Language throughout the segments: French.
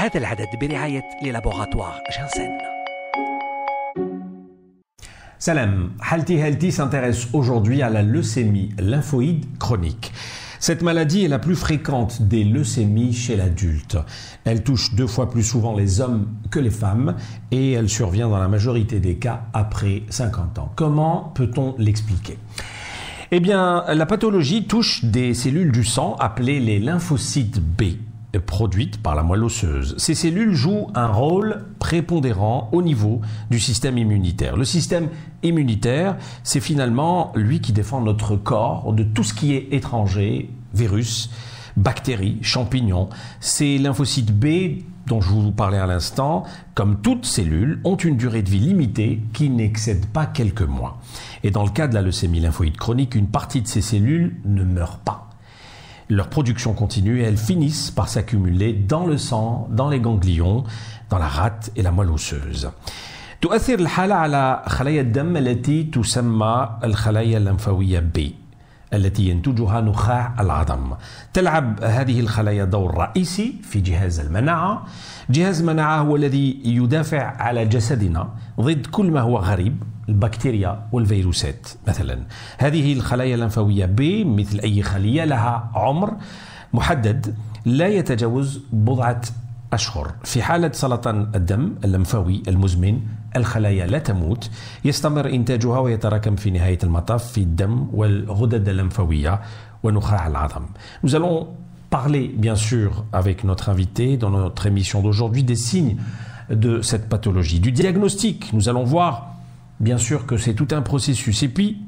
هذا العدد برعاية للابوغاتوار جانسن Salam, Halti Healthy s'intéresse aujourd'hui à la leucémie lymphoïde chronique. Cette maladie est la plus fréquente des leucémies chez l'adulte. Elle touche deux fois plus souvent les hommes que les femmes et elle survient dans la majorité des cas après 50 ans. Comment peut-on l'expliquer Eh bien, la pathologie touche des cellules du sang appelées les lymphocytes B produites par la moelle osseuse. Ces cellules jouent un rôle prépondérant au niveau du système immunitaire. Le système immunitaire, c'est finalement lui qui défend notre corps de tout ce qui est étranger, virus, bactéries, champignons. Ces lymphocytes B dont je vous parlais à l'instant, comme toutes cellules, ont une durée de vie limitée qui n'excède pas quelques mois. Et dans le cas de la leucémie lymphoïde chronique, une partie de ces cellules ne meurt pas leur production continue et elles finissent par s'accumuler dans le sang, dans les ganglions, dans la rate et la moelle osseuse. تؤثر الحالة على خلايا الدم التي تسمى الخلايا اللمفاوية B التي ينتجها نخاع العظم. تلعب هذه الخلايا دور رئيسي في جهاز المناعة. جهاز المناعة هو الذي يدافع على جسدنا ضد كل ما هو غريب البكتيريا والفيروسات مثلا. هذه الخلايا اللمفاوية B مثل أي خلية لها عمر محدد لا يتجاوز بضعة أشهر. في حالة سرطان الدم اللمفاوي المزمن الخلايا لا تموت يستمر إنتاجها ويتراكم في نهاية المطاف في الدم والغدد اللمفاوية ونخاع العظم. Nous allons parler bien sûr avec notre invité dans notre émission d'aujourd'hui des signes de cette pathologie, du diagnostic. Nous allons voir bien sûr que c'est tout un processus. Et puis,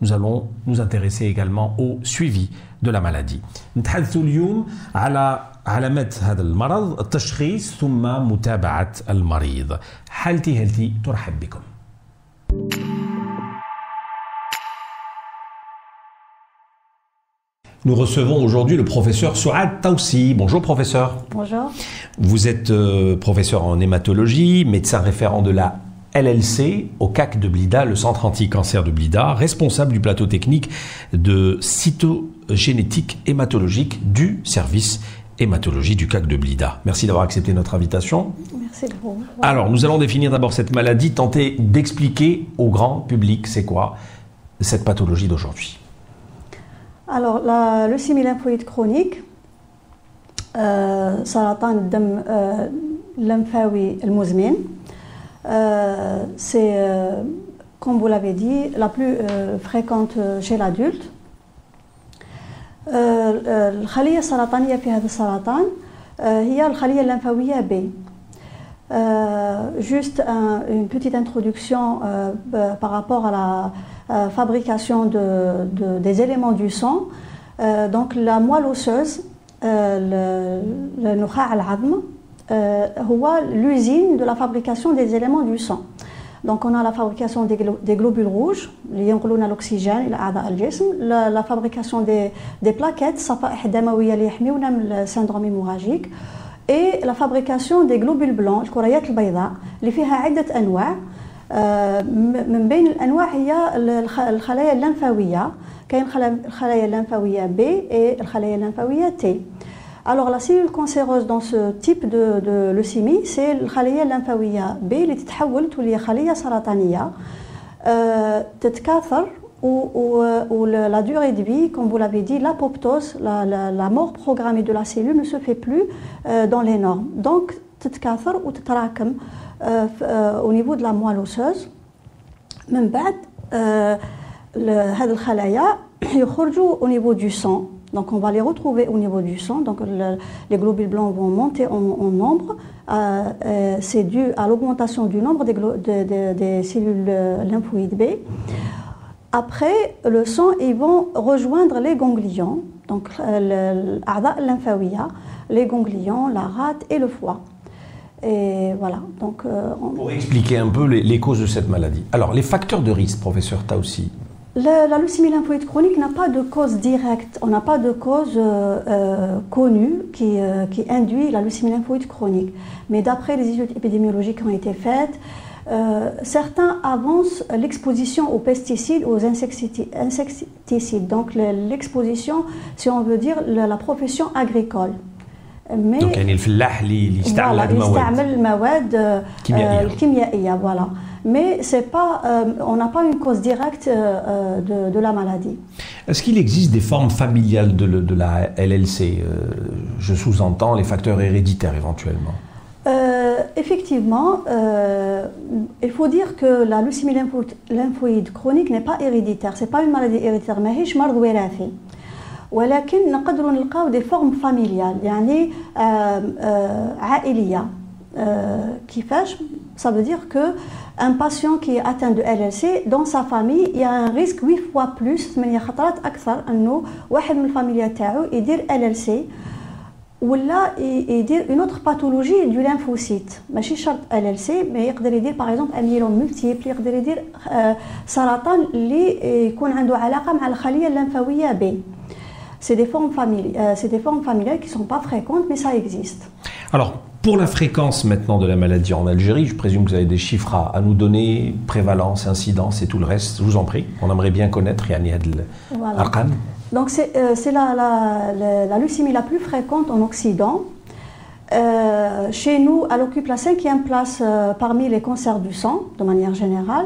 nous allons nous intéresser également au suivi de la maladie. نتحدث اليوم على علامات هذا المرض التشخيص ثم متابعة المريض حالتي هلتي ترحب بكم Nous recevons aujourd'hui le professeur Souad Taoussi. Bonjour professeur. Bonjour. Vous êtes euh, professeur en hématologie, médecin référent de la LLC au CAC de Blida, le centre anti-cancer de Blida, responsable du plateau technique de cytogénétique hématologique du service hématologie du CAC de Blida. Merci d'avoir accepté notre invitation. Merci de vous. Alors, nous allons définir d'abord cette maladie, tenter d'expliquer au grand public c'est quoi cette pathologie d'aujourd'hui. Alors, la leucémie lymphoïde chronique, euh, سرطان الدم euh, lymphawi المزمن euh, c'est, euh, comme vous l'avez dit, la plus euh, fréquente chez l'adulte. الخلية السرطانية في هذا السرطان هي الخلية اللمفاوية B. juste un, une petite introduction par rapport à la fabrication de, de, des éléments du sang. donc la moelle osseuse, le, le نخاع العظم هو l'usine de la fabrication des éléments du sang. Donc on a la fabrication des, des globules rouges اللي ينقلون l'oxygène إلى أعضاء الجسم, la, la fabrication des, des plaquettes صفائح دموية اللي يحميونا من السندروم hémorragique et la fabrication des globules blancs الكريات البيضاء اللي فيها عدة أنواع من بين الأنواع هي الخلايا اللمفاوية كاين الخلايا اللمفاوية B et الخلايا اللمفاوية T. Alors la cellule cancéreuse dans ce type de, de leucémie, c'est الخلية اللمفاوية B اللي تتحول تولي خلية سرطانية euh, تتكاثر ou, la durée de vie, comme vous l'avez dit, l'apoptose, la, la, la, mort programmée de la cellule ne se fait plus euh, dans les normes. Donc, تتكاثر وتتراكم euh, euh, au niveau de la moelle osseuse. من بعد هذه الخلايا يخرجوا au niveau du sang donc on va les retrouver au niveau du sang. Donc le, les globules blancs vont monter en, nombre. Euh, euh, C'est dû à l'augmentation du nombre des, de, de, des, cellules lymphoïdes B. Après le sang, ils vont rejoindre les ganglions, donc l'A'da lymphawiya, les ganglions, la rate et le foie. Et voilà. Donc, euh, on... Pour expliquer un peu les, les, causes de cette maladie. Alors, les facteurs de risque, professeur Taussi, la, la, leucémie lymphoïde chronique n'a pas de cause directe, on n'a pas de cause euh, euh, connue qui, euh, qui, induit la leucémie lymphoïde chronique. Mais d'après les études épidémiologiques qui ont été faites, certains avancent l'exposition aux pesticides, aux insecticides, donc l'exposition, si on veut dire, la, la profession agricole. mais Donc يعني الفلاح اللي اللي يستعمل voilà, هذه المواد يستعمل المواد آه، كيميائية. آه، الكيميائية voilà mais c'est pas euh, on n'a pas une cause directe euh, euh, de, de la maladie Est-ce qu'il existe des formes familiales de, le- de la LLC Euh, Je sous-entends les facteurs héréditaires éventuellement. Euh, effectivement, euh, il faut dire que la leucémie lympho- lymphoïde chronique n'est pas héréditaire. C'est pas une maladie héréditaire ماهيش مرض وراثي. ولكن نقدروا نلقاو des formes familiales يعني آه، آه، عائلية. آه، كيفاش Ça veut dire que un patient qui est atteint de LLC dans sa famille il y a un risque 8 fois plus 8 خطرات أكثر أنه واحد من الفاميليا تاعو يدير LLC ولا ي- يدير اون اوتر باثولوجي دو ليمفوسيت ماشي شرط ال ال سي مي يقدر يدير باغ اكزومبل ان ميلوم ملتيبل يقدر يدير آه، سرطان اللي يكون عنده علاقه مع الخليه الليمفاويه بي C'est des formes familiales, euh, c'est des formes familiales qui sont pas fréquentes, mais ça existe. Alors, pour la fréquence maintenant de la maladie en Algérie, je présume que vous avez des chiffres à, nous donner, prévalence, incidence et tout le reste. Je vous en prie, on aimerait bien connaître Yani voilà. Arkan. Donc c'est euh, la, leucémie la plus fréquente en Occident. Euh, chez nous, elle occupe la cinquième place euh, parmi les cancers du sang, de manière générale.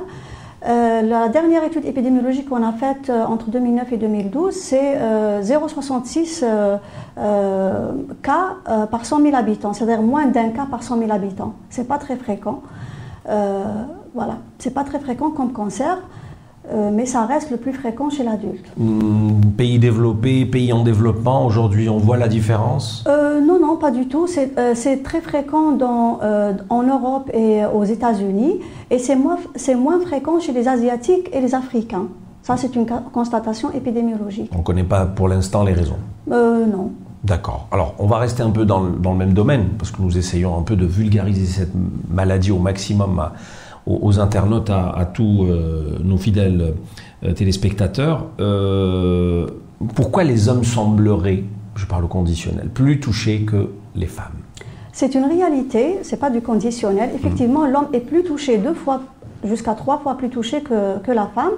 Euh, la dernière étude épidémiologique qu'on a faite euh, entre 2009 et 2012, c'est euh, 0,66 euh, cas par 100 000 habitants, c'est-à-dire moins d'un cas par 100 000 habitants. C'est pas très fréquent. Voilà, c'est pas très fréquent comme cancer, mais ça reste le plus fréquent chez l'adulte. Hmm, Pays développés, pays en développement, aujourd'hui on voit la différence? Euh, non, pas du tout. C'est euh, très fréquent dans, euh, en Europe et aux États-Unis et c'est moins, moins fréquent chez les Asiatiques et les Africains. Ça, c'est une constatation épidémiologique. On ne connaît pas pour l'instant les raisons. Euh, non. D'accord. Alors, on va rester un peu dans le, dans le même domaine, parce que nous essayons un peu de vulgariser cette maladie au maximum à- aux, aux internautes, à, à tous euh, nos fidèles euh, téléspectateurs. Euh, pourquoi les hommes sembleraient, je parle au conditionnel, plus touchés que les femmes C'est une réalité, c'est pas du conditionnel. Effectivement, l'homme est plus touché deux fois, jusqu'à trois fois plus touché que, que la femme.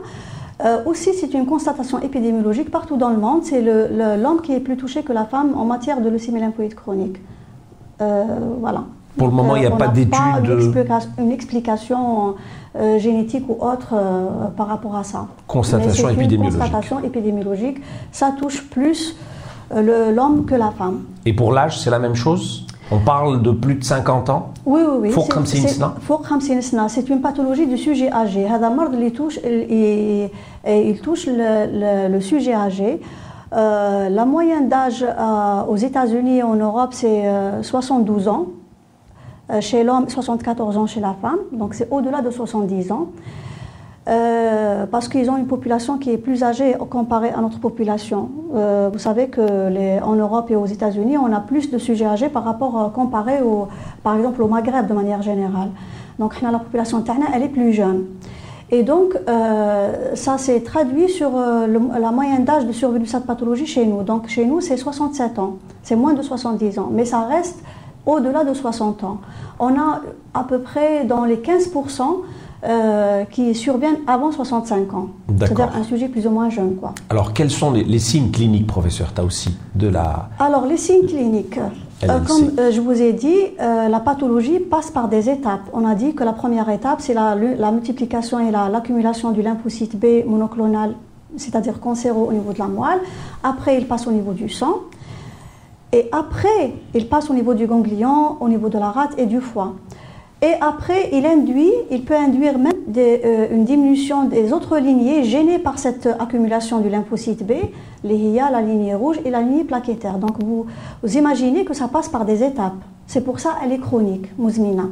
Euh, aussi, c'est une constatation épidémiologique partout dans le monde. C'est l'homme qui est plus touché que la femme en matière de leucémie lymphoïde chronique. Euh, voilà. Pour le moment, il n'y a on pas d'études. une, explica- une explication euh, génétique ou autre euh, par rapport à ça. Constatation épidémiologique. Constatation épidémiologique. Ça touche plus euh, euh, l'homme que la femme. Et pour l'âge, c'est la même chose? On parle de plus de 50 ans? Oui, oui, oui. Faut C'est une pathologie du sujet âgé. Il touche, il, touche le, sujet âgé. Euh, la moyenne d'âge euh, aux États-Unis et en Europe, c'est 72 ans. chez l'homme, 74 ans chez la femme. Donc c'est au-delà de 70 ans. Euh, parce qu'ils ont une population qui est plus âgée comparée à notre population. Euh, vous savez que en Europe et aux États-Unis, on a plus de sujets âgés par rapport euh, comparé au, par exemple au Maghreb de manière générale. Donc la population tana, elle est plus jeune. Et donc, ça s'est traduit sur la moyenne d'âge de survie de cette pathologie chez nous. Donc, chez nous, c'est 67 ans. C'est moins de 70 ans. Mais ça reste au-delà de 60 ans. On a à peu près dans les 15 % euh, qui surviennent avant 65 ans. C'est-à-dire un sujet plus ou moins jeune. Quoi. Alors, quels sont les, les signes cliniques, professeur Taussi, de la Alors, les signes cliniques. Euh, comme euh, je vous ai dit, la pathologie passe par des étapes. On a dit que la première étape, c'est la, la multiplication et la- l'accumulation du lymphocyte B monoclonal, c'est-à-dire cancéreux au niveau de la moelle. Après, il passe au niveau du sang. Et après, il passe au niveau du ganglion, au niveau de la rate et du foie. Et après, il induit, il peut induire même euh, une diminution des autres lignées gênées par cette accumulation du lymphocyte B, les HIA, la lignée rouge et la lignée plaquettaire. Donc vous, imaginez que ça passe par des étapes. C'est pour ça qu'elle est chronique, mousmina.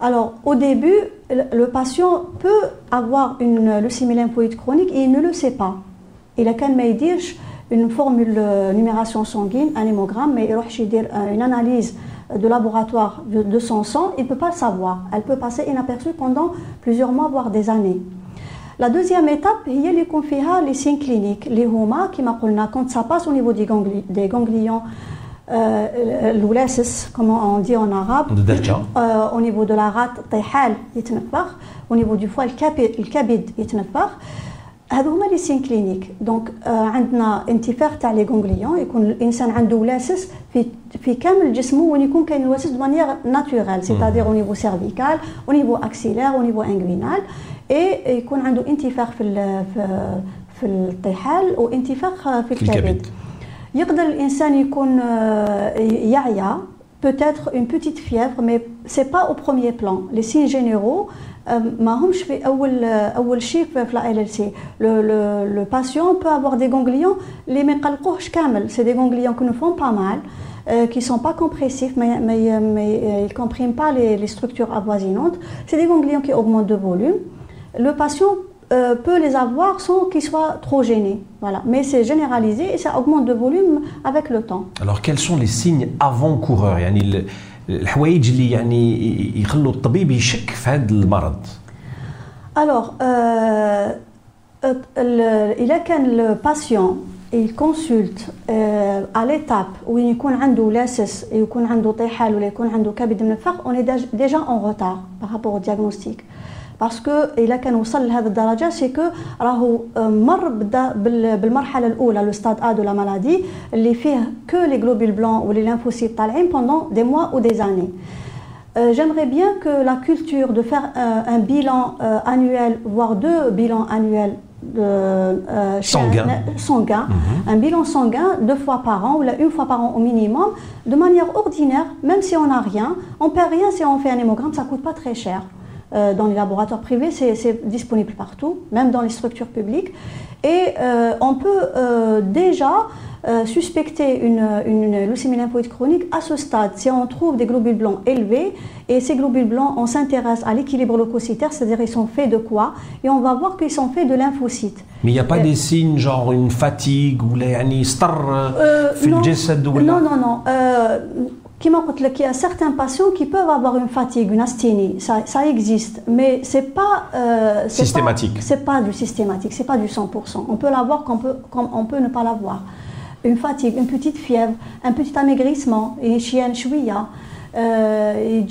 Alors au début, le, patient peut avoir une leucémie lymphoïde chronique et il ne le sait pas. Il a qu'un médirch, une formule euh, numération sanguine, un hémogramme, mais il dire euh, une analyse de laboratoire de, son sang, il ne peut pas le savoir. Elle peut passer inaperçue pendant plusieurs mois, voire des années. La deuxième étape, il y a les les signes cliniques, les homa, qui m'a quand ça passe au niveau des, ganglions, euh, l'oulesis, comme on dit en arabe, euh, au niveau de la rate, au niveau du foie, le kabid, هذو هما لي سين كلينيك. دونك آه عندنا انتفاخ تاع لي غونغليون يكون الإنسان عنده ولاسس في في كامل جسمه وين يكون كاين الواسس دو مانيير ناتوريل سيتادير أو نيفو سيرفيكال أو نيفو اكسيلير أو نيفو انغوينال اي يكون عنده انتفاخ في في في الطحال وانتفاخ في الكبد. يقدر الإنسان يكون يعيا peut-être une petite fièvre mais c'est pas au premier plan. Les signes généraux ما همش في اول اول شيء في لا ال ال سي لو باسيون بو افوار دي غونغليون اللي ما يقلقوهش كامل سي دي غونغليون كو نو فون با مال qui sont pas compressifs, mais, mais, mais ils ne compriment pas les, les, structures avoisinantes. C'est des ganglions qui augmentent de volume. Le patient euh, peut les avoir sans qu'il soit trop gêné. Voilà. Mais c'est généralisé et ça augmente de volume avec le temps. Alors, quels sont les signes avant-coureurs يعني الحوايج اللي يعني يخلوا الطبيب يشك في هذا المرض الوغ اذا كان الباسيون يكونسلت على ليتاب وين يكون عنده لاسس يكون عنده طيحال ولا يكون عنده كبد من اوني اون ديجا اون روتار بارابور دياغنوستيك باسكو الا كان وصل لهذه الدرجه سي كو راهو مر بالمرحله الاولى لو ستاد ا دو لا مالادي اللي فيه كو لي غلوبول بلون ولي لينفوسيت طالعين بوندون دي موا او دي زاني J'aimerais bien que la culture de faire un, un bilan euh, annuel, voire deux bilans annuels de, euh, sanguin, un, sanguin mm -hmm. un bilan sanguin deux fois par an ou là, une fois par an au minimum, de manière ordinaire, même si on n'a rien, on perd rien si on fait un hémogramme, ça coûte pas très cher. Euh, dans les laboratoires privés, c'est disponible partout, même dans les structures publiques. Et euh, on peut euh, déjà suspecter une, une, leucémie lymphoïde chronique à ce stade. Si on trouve des globules blancs élevés, et ces globules blancs, on s'intéresse à l'équilibre leucocytaire, c'est-à-dire ils sont faits de quoi? Et on va voir qu'ils sont faits de lymphocytes. Mais il n'y a pas des signes genre une fatigue ou les euh, Non, non, non. Il y a certains patients qui peuvent avoir une fatigue, une asthénie, ça, ça existe, mais c'est pas euh, systématique. C'est pas du systématique, c'est pas du 100%. On peut l'avoir comme, peut, comme on peut ne pas l'avoir. Une fatigue, une petite fièvre, un petit amaigrissement, une chienne chouïa, mais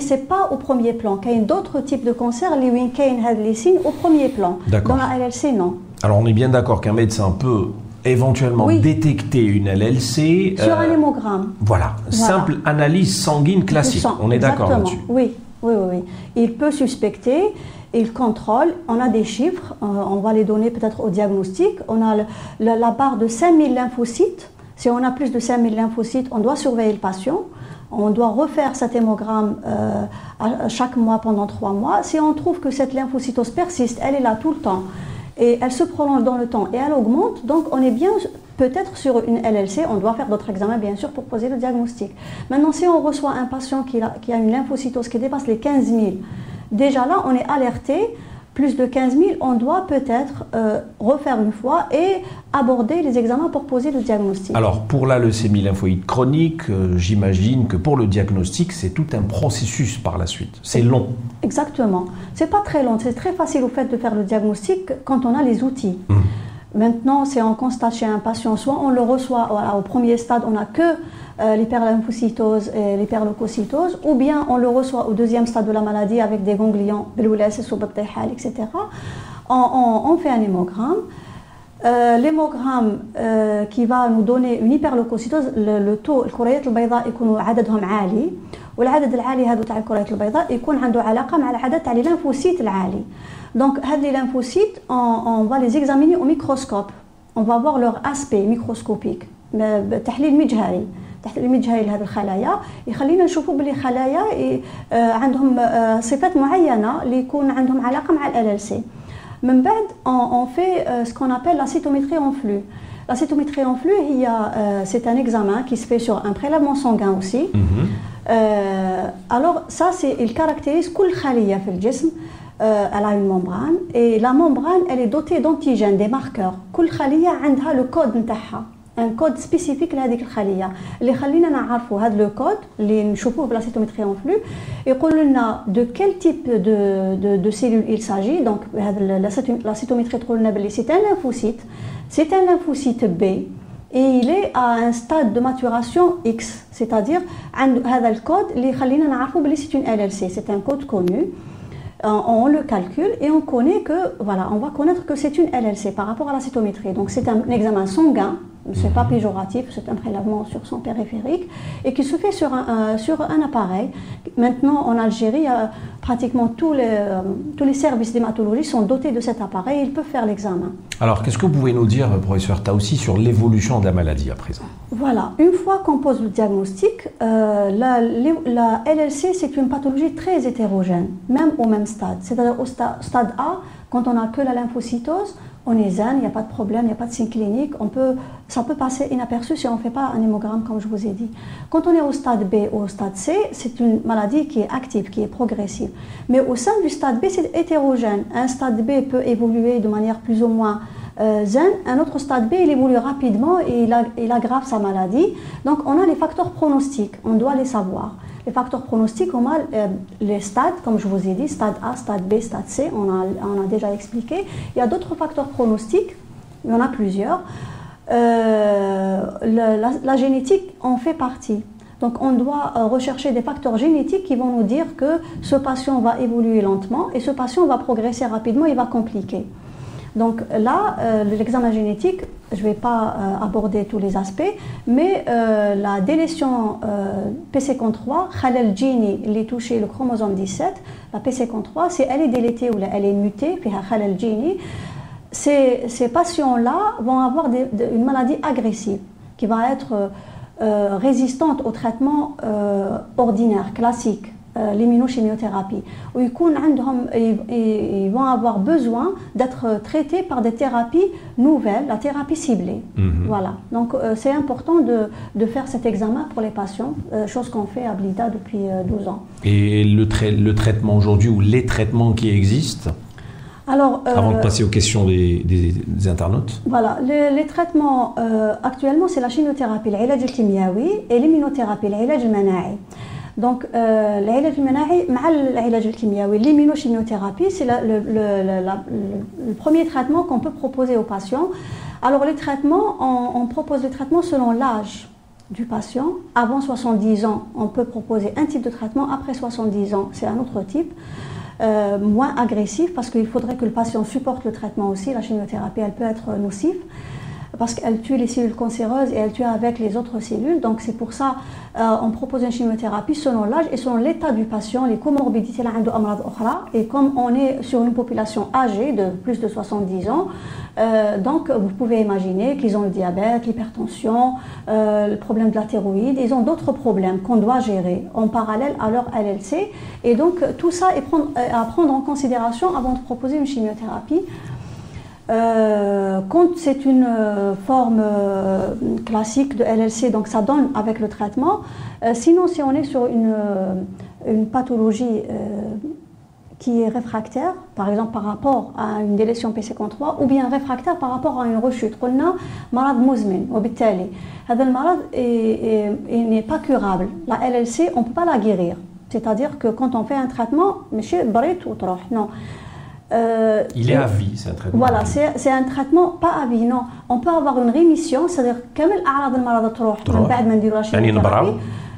c'est pas au premier plan. Il y a d'autres types de cancers, les les signes au premier plan. Dans la LLC, non. Alors on est bien d'accord qu'un médecin peut éventuellement détecter une LLC. Sur un euh, hémogramme. Voilà, simple analyse sanguine classique. On est d'accord là-dessus. Oui, oui, oui, oui. Il peut suspecter, il contrôle, on a des chiffres, euh, on va les donner peut-être au diagnostic. On a la barre de 5000 lymphocytes. Si on a plus de 5000 lymphocytes, on doit surveiller le patient. On doit refaire cet hémogramme euh, chaque mois pendant trois mois. Si on trouve que cette lymphocytose persiste, elle est là tout le temps, et elle se prolonge dans le temps et elle augmente. Donc on est bien peut-être sur une LLC, on doit faire d'autres examens bien sûr pour poser le diagnostic. Maintenant, si on reçoit un patient qui a, une lymphocytose qui dépasse les 15 000, déjà là on est alerté plus de 15 000, on doit peut-être euh, refaire une fois et aborder les examens pour poser le diagnostic. Alors, pour la leucémie lymphoïde chronique, euh, j'imagine que pour le diagnostic, c'est tout un processus par la suite. C'est long. Exactement. C'est pas très long. C'est très facile au fait de faire le diagnostic quand on a les outils. Mmh. Maintenant, si on constate chez un patient, soit on le reçoit voilà, au premier stade, on n'a que euh, l'hyperlymphocytose et l'hyperleucocytose, ou bien on le reçoit au deuxième stade de la maladie avec des ganglions, etc. On, on, on fait un hémogramme. Euh, l'hémogramme euh, qui va nous donner une hyperleucocytose le, le taux الكريات البيضاء يكونوا عددهم عالي والعدد العالي هذا تاع الكريات البيضاء يكون عنده علاقه مع العدد تاع لي لينفوسيت العالي donc هاد لي lymphocytes on, on va les examiner au microscope on va voir leur aspect microscopique بتحليل مجهري تحت المجهري لهذه الخلايا يخلينا نشوفوا بلي خلايا عندهم صفات معينه اللي يكون عندهم علاقه مع ال ال سي من بعد on fait ce qu'on appelle la cytométrie en flux La cytométrie en flux, c'est un examen qui se fait sur un prélèvement sanguin aussi. Mm -hmm. euh, alors ça, c'est, il caractérise كل خلية في الجسم euh, elle a une membrane et la membrane elle est dotée d'antigènes, des marqueurs. كل خلية عندها le code نتاعها. ان كود سبيسيفيك لهذيك الخليه اللي خلينا نعرفوا هذا لو كود اللي نشوفوه بلا سيتومتري اون فلو يقول لنا دو كيل تيب دو دو دو سيلول il s'agit donc هذا لا سيتومتري تقول لنا بلي سي ان ليمفوسيت سي ان ليمفوسيت بي et il est à un stade de maturation X, c'est-à-dire هذا الكود اللي يخلينا نعرفوا بلي c'est une LLC, c'est un code connu. on, le calcule et on connaît que, voilà, on va connaître que c'est une LLC par rapport à la cytométrie. Donc c'est un examen sanguin c'est pas péjoratif, c'est un prélèvement sur son périphérique et qui se fait sur un, euh, sur un appareil. Maintenant, en Algérie, pratiquement tous les, euh, tous les services d'hématologie sont dotés de cet appareil et ils peuvent faire l'examen. Alors, qu'est-ce que vous pouvez nous dire, professeur aussi sur l'évolution de la maladie à présent? Voilà, une fois qu'on pose le diagnostic, euh, la, la, LLC, c'est une pathologie très hétérogène, même au même stade. C'est-à-dire au stade A, quand on n'a que la lymphocytose, on est zen, il n'y a pas de problème, il n'y a pas de signe clinique, on peut, ça peut passer inaperçu si on ne fait pas un hémogramme comme je vous ai dit. Quand on est au stade B ou au stade C, c'est une maladie qui est active, qui est progressive. Mais au sein du stade B, c'est hétérogène. Un stade B peut évoluer de manière plus ou moins euh, zen, un autre stade B, il évolue rapidement et il, il aggrave sa maladie. Donc on a les facteurs pronostiques, on doit les savoir. Les facteurs pronostiques, on a euh, les stades, comme je vous ai dit, stade A, stade B, stade C, on a, a déjà expliqué. Il y a d'autres facteurs pronostiques, il y en a plusieurs. Euh, la, génétique en fait partie. Donc on doit euh, rechercher des facteurs génétiques qui vont nous dire que ce patient va évoluer lentement et ce patient va progresser rapidement et va compliquer. Donc là, euh, l'examen génétique, je ne vais pas euh, aborder tous les aspects, mais euh, la délétion PC3, Khalel Gini, il est touché le chromosome 17, la PC3, si elle est délétée ou elle est mutée, Khalel Gini, ces patients-là vont avoir une maladie agressive qui va être résistante au traitement ordinaire, classique. Euh, l'immunochimiothérapie, où ils vont avoir besoin d'être traités par des thérapies nouvelles, la thérapie ciblée. Mhm. Voilà. Donc euh, c'est important de, de, faire cet examen pour les patients, euh, chose qu'on fait à Blida depuis 12 ans. Et le, le traitement aujourd'hui ou les traitements qui existent alors, Avant de passer aux questions des, des, internautes? Voilà, les, traitements actuellement, c'est la chimiothérapie, l'ilaj et l'immunothérapie, l'ilaj donc, l'immunochimiothérapie, c'est le, premier traitement qu'on peut proposer aux patients. Alors, les traitements, on, propose les traitements selon l'âge du patient. Avant 70 ans, on peut proposer un type de traitement. Après 70 ans, c'est un autre type. Euh, moins agressif parce qu'il faudrait que le patient supporte le traitement aussi. La chimiothérapie, elle peut être nocive parce qu'elle tue les cellules cancéreuses et elle tue avec les autres cellules. Donc c'est pour ça qu'on euh, propose une chimiothérapie selon l'âge et selon l'état du patient, les comorbidités et comme on est sur une population âgée de plus de 70 ans, euh, donc vous pouvez imaginer qu'ils ont le diabète, l'hypertension, euh, le problème de la ils ont d'autres problèmes qu'on doit gérer en parallèle à leur LLC. Et donc tout ça est à prendre en considération avant de proposer une chimiothérapie. Euh, quand c'est une euh, forme euh, classique de LLC, donc ça donne avec le traitement. sinon, si on est sur une, une pathologie qui est réfractaire, par exemple par rapport à une délétion PC3, ou bien réfractaire par rapport à une rechute. On a malade mouzmin, وبالتالي هذا المرض n'est pas curable. La LLC, on ne peut pas la guérir. C'est-à-dire que quand on fait un traitement, monsieur بريت وتروح. Non. Euh, il est à vie, c'est un traitement. Voilà, c'est un traitement pas à vie, non. On peut avoir une rémission, c'est-à-dire كامل اعراض المرض تروح من بعد ما نديروا يعني نبراو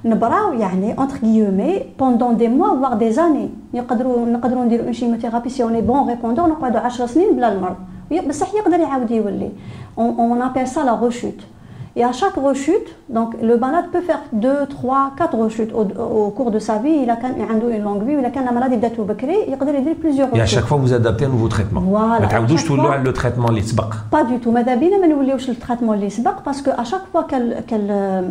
نبراو يعني entre guillemets pendant des mois voire des années نقدروا نقدروا نديروا اون شيموثيرابي سي اون اي بون ريبوندور نقعدوا 10 سنين بلا المرض بصح يقدر يعاود يولي on appelle ça la rechute et à chaque rechute, donc le malade peut faire 2, 3, 4 rechutes au, cours de sa vie. Il a quand même une longue vie, il a quand même la maladie d'être il peut plusieurs rechutes. Et à chaque fois, vous adaptez un nouveau traitement. Voilà. le traitement Pas du tout. Mais d'habitude, le traitement parce qu'à chaque fois qu'elle euh,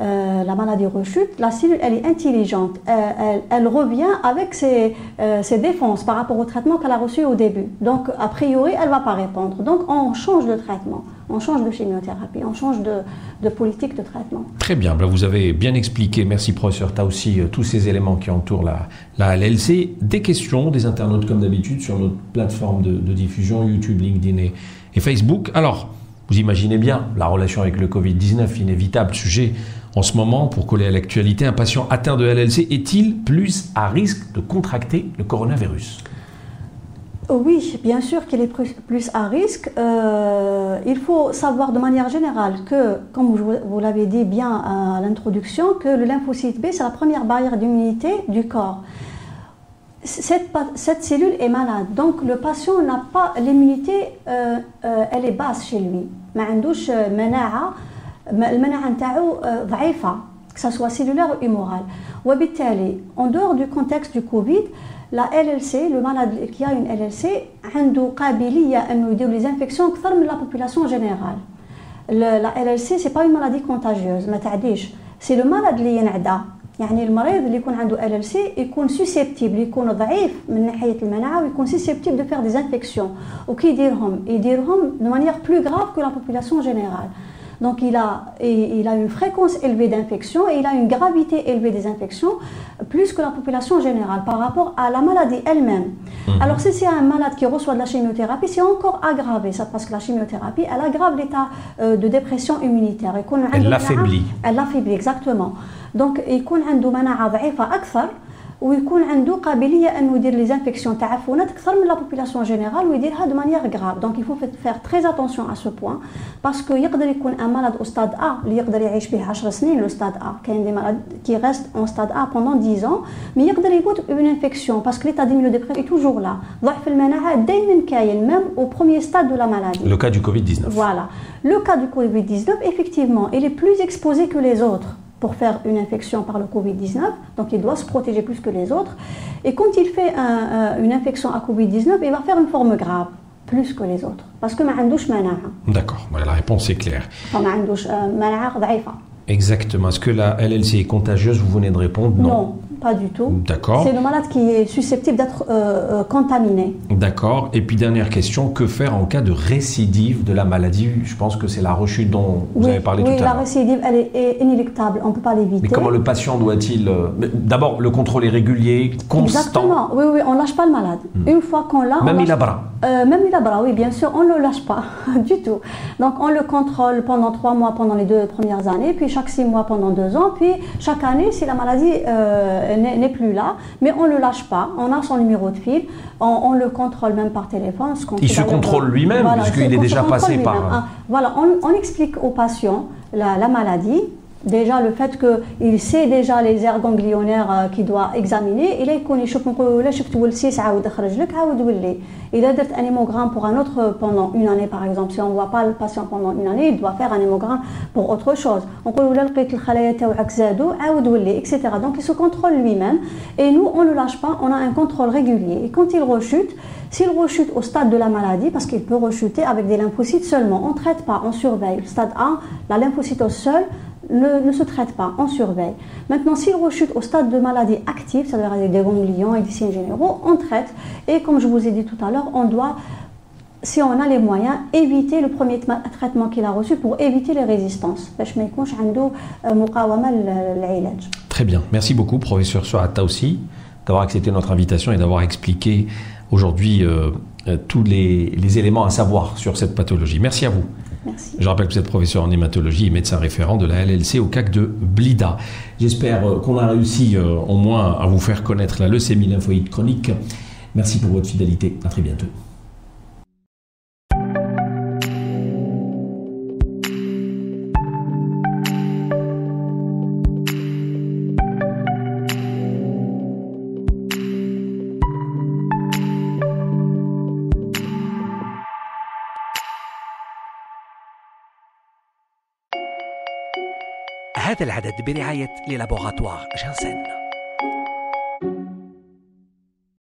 euh, la maladie rechute, la cellule elle est intelligente, euh, elle, revient avec ses, ses, défenses par rapport au traitement qu'elle a reçu au début. Donc a priori elle ne va pas répondre. Donc on change de traitement on change de chimiothérapie, on change de, politique de traitement. Très bien, ben, vous avez bien expliqué, merci professeur aussi euh, tous ces éléments qui entourent la, la LLC. Des questions des internautes comme d'habitude sur notre plateforme de, diffusion YouTube, LinkedIn et, et, Facebook. Alors, vous imaginez bien la relation avec le Covid-19, inévitable sujet en ce moment pour coller à l'actualité. Un patient atteint de LLC est-il plus à risque de contracter le coronavirus? Oui, bien sûr qu'il est plus à risque. Euh, il faut savoir de manière générale que, comme vous l'avez dit bien à l'introduction, que le lymphocyte B, c'est la première barrière d'immunité du corps. Cette, cellule est malade, donc le patient n'a pas l'immunité, euh, euh elle est basse chez lui. Euh, que ce soit cellulaire ou humorale. En dehors du contexte du Covid, لا ال ال سي لو مالاد كي اون ال ال سي عنده قابلية إنه يدير لي زانفيكسيون أكثر من لا بوبولاسيون جينيرال لا ال ال سي سي با اون مالادي كونتاجيوز ما تعديش. سي لو مالاد لي ينعدى. يعني المريض اللي يكون عنده ال ال سي يكون سوسيبتيبل يكون ضعيف من ناحية المناعة ويكون سوسيبتيبل دو فيغ دي زانفيكسيون وكي يديرهم؟ يديرهم دو مانيير بلو غراف كو لا بوبولاسيون جينيرال Donc il a, une fréquence élevée d'infections et il a une gravité élevée des infections, plus que la population générale par rapport à la maladie elle-même. Alors si c'est un malade qui reçoit de la chimiothérapie, c'est encore aggravé, ça, parce que la chimiothérapie, elle aggrave l'état de dépression immunitaire. Et elle l'affaiblit. Elle l'affaiblit, exactement. Donc, il y a une ويكون عنده قابليه انه يدير لي زانفيكسيون تعفنات اكثر من لا بوبولاسيون جينيرال ويديرها دو مانيير غراف دونك يفو فير تري اتونسيون ا سو بوين باسكو يقدر يكون ان مالاد او ستاد ا اللي يقدر يعيش به 10 سنين لو ستاد ا كاين دي مالاد كي ريست اون ستاد ا بوندون 10 ans مي يقدر يموت اون انفيكسيون باسكو ليتا ديمينو ديبريم اي توجور لا ضعف المناعه دائما كاين ميم او بروميير ستاد دو لا مالادي لو كا دو كوفيد 19 فوالا لو كا دو كوفيد 19 effectivement il est plus exposé que les autres pour faire une infection par le Covid-19, donc il doit se protéger plus que les autres. Et quand il fait un, une infection à Covid-19, il va faire une forme grave plus que les autres parce que ma D'accord, la réponse est claire. Euh, Exactement. Est-ce que la LLC est contagieuse? Vous venez de répondre? Non. non pas du tout. D'accord. C'est le malade qui est susceptible d'être euh, euh, contaminé. D'accord. Et puis dernière question, que faire en cas de récidive de la maladie? Je pense que c'est la rechute dont vous avez parlé tout à l'heure. Oui, la récidive, elle est inéluctable, on ne peut pas l'éviter. Mais comment le patient doit-il... Euh, d'abord, le contrôle est régulier, constant. Exactement. Oui, oui, on ne lâche pas le malade. Hmm. Une fois qu'on l'a... Même il a bras. Même il a bras, oui, bien sûr, on ne le lâche pas du tout. Donc on le contrôle pendant trois mois pendant les deux premières années, puis chaque six mois pendant deux ans, puis chaque année, si la maladie n'est plus là, mais on ne le lâche pas. On a son numéro de fil, on, le contrôle même par téléphone. il se contrôle lui-même, puisqu'il est déjà passé par. Ah, voilà, on, explique au patient la maladie, Déjà, le fait qu'il sait déjà les aires ganglionnaires euh, qu'il doit examiner, il يكون يشوف نقولوا له شفت ولسيس عاود خرج لك عاود ولي. Il a درت un hémogramme pour un autre pendant une année par exemple, si on ne voit pas le patient pendant une année, il doit faire un hémogramme pour autre chose. نقولوا له لقيت الخلايا تاوعك زادوا عاود ولي, etc. Donc il se contrôle lui-même et nous on ne le lâche pas, on a un contrôle régulier. Et quand il rechute, s'il rechute au stade de la maladie, parce qu'il peut rechuter avec des lymphocytes seulement, on ne traite pas, on surveille. Le stade 1, la lymphocytose seule, ne, se traite pas, on surveille. Maintenant, s'il rechute au stade de maladie active, c'est-à-dire des ganglions et des signes généraux, on traite. Et comme je vous ai dit tout à l'heure, on doit, si on a les moyens, éviter le premier traitement qu'il a reçu pour éviter les résistances. Très bien. Merci beaucoup, professeur Soata aussi, d'avoir accepté notre invitation et d'avoir expliqué aujourd'hui euh, euh, tous les éléments à savoir sur cette pathologie. Merci à vous. Je rappelle que vous êtes professeur en hématologie et médecin référent de la LLC au CAC de Blida. J'espère euh, qu'on a réussi euh, au moins à vous faire connaître la leucémie lymphoïde chronique. Merci pour votre fidélité. À très bientôt. هذا العدد برعاية للابوغاتوار جانسن